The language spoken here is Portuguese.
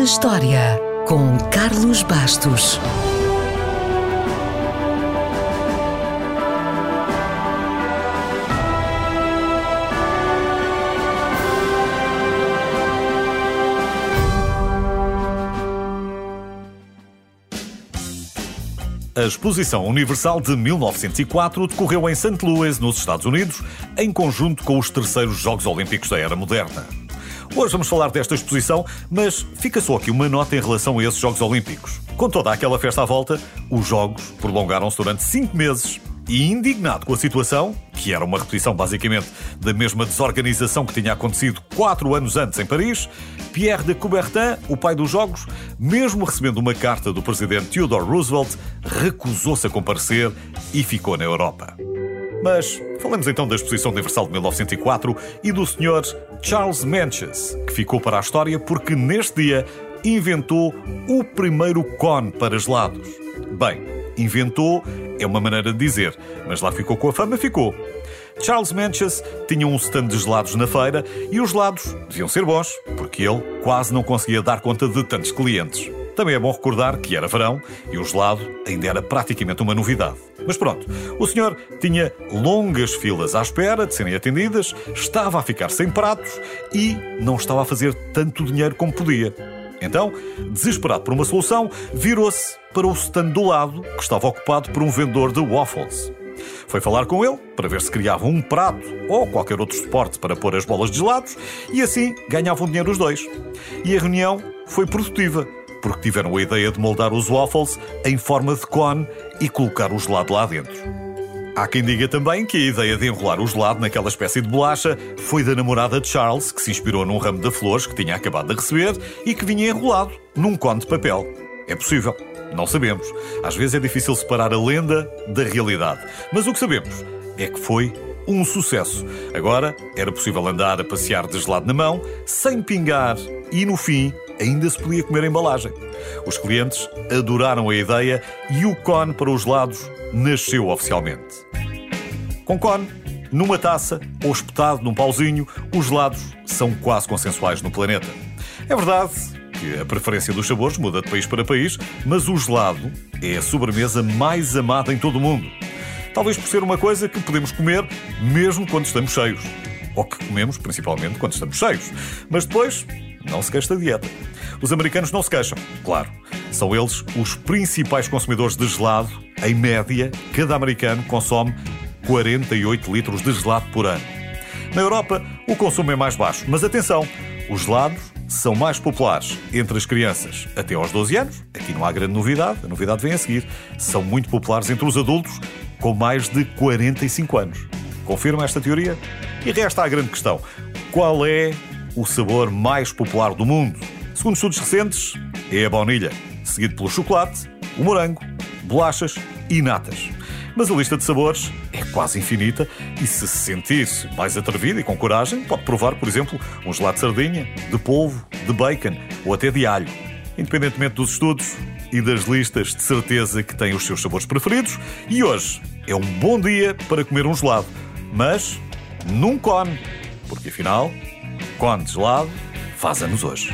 na História, com Carlos Bastos. A Exposição Universal de 1904 decorreu em St. Louis, nos Estados Unidos, em conjunto com os terceiros Jogos Olímpicos da Era Moderna. Hoje vamos falar desta exposição, mas fica só aqui uma nota em relação a esses Jogos Olímpicos. Com toda aquela festa à volta, os Jogos prolongaram-se durante cinco meses e, indignado com a situação, que era uma repetição basicamente da mesma desorganização que tinha acontecido quatro anos antes em Paris, Pierre de Coubertin, o pai dos Jogos, mesmo recebendo uma carta do presidente Theodore Roosevelt, recusou-se a comparecer e ficou na Europa. Mas falamos então da Exposição Universal de 1904 e do Sr. Charles Manches, que ficou para a história porque neste dia inventou o primeiro cone para gelados. Bem, inventou é uma maneira de dizer, mas lá ficou com a fama, ficou. Charles Manches tinha um stand de gelados na feira e os gelados deviam ser bons, porque ele quase não conseguia dar conta de tantos clientes. Também é bom recordar que era verão e o gelado ainda era praticamente uma novidade. Mas pronto, o senhor tinha longas filas à espera de serem atendidas, estava a ficar sem pratos e não estava a fazer tanto dinheiro como podia. Então, desesperado por uma solução, virou-se para o stand do lado, que estava ocupado por um vendedor de waffles. Foi falar com ele para ver se criava um prato ou qualquer outro suporte para pôr as bolas de gelados e assim ganhavam dinheiro os dois. E a reunião foi produtiva, porque tiveram a ideia de moldar os waffles em forma de cone e colocar o gelado lá dentro. Há quem diga também que a ideia de enrolar o gelado naquela espécie de bolacha foi da namorada de Charles, que se inspirou num ramo de flores que tinha acabado de receber e que vinha enrolado num cone de papel. É possível. Não sabemos. Às vezes é difícil separar a lenda da realidade. Mas o que sabemos é que foi um sucesso. Agora era possível andar a passear de gelado na mão, sem pingar, e no fim ainda se podia comer a embalagem. Os clientes adoraram a ideia e o cone para os gelados nasceu oficialmente. Com cone, numa taça ou espetado num pauzinho, os gelados são quase consensuais no planeta. É verdade que a preferência dos sabores muda de país para país, mas o gelado é a sobremesa mais amada em todo o mundo. Talvez por ser uma coisa que podemos comer mesmo quando estamos cheios. Ou que comemos principalmente quando estamos cheios. Mas depois não se da dieta. Os americanos não se queixam, claro. São eles os principais consumidores de gelado. Em média, cada americano consome 48 litros de gelado por ano. Na Europa, o consumo é mais baixo, mas atenção, os gelados são mais populares entre as crianças até aos 12 anos. Aqui não há grande novidade, a novidade vem a seguir. São muito populares entre os adultos com mais de 45 anos. Confirma esta teoria? E resta a grande questão: qual é o sabor mais popular do mundo? Segundo estudos recentes, é a baunilha, seguido pelo chocolate, o morango, bolachas e natas. Mas a lista de sabores é quase infinita e se se sentir mais atrevido e com coragem, pode provar, por exemplo, um gelado de sardinha, de polvo, de bacon ou até de alho. Independentemente dos estudos e das listas, de certeza que tem os seus sabores preferidos e hoje é um bom dia para comer um gelado, mas num cone, porque afinal, cone gelado faz anos hoje.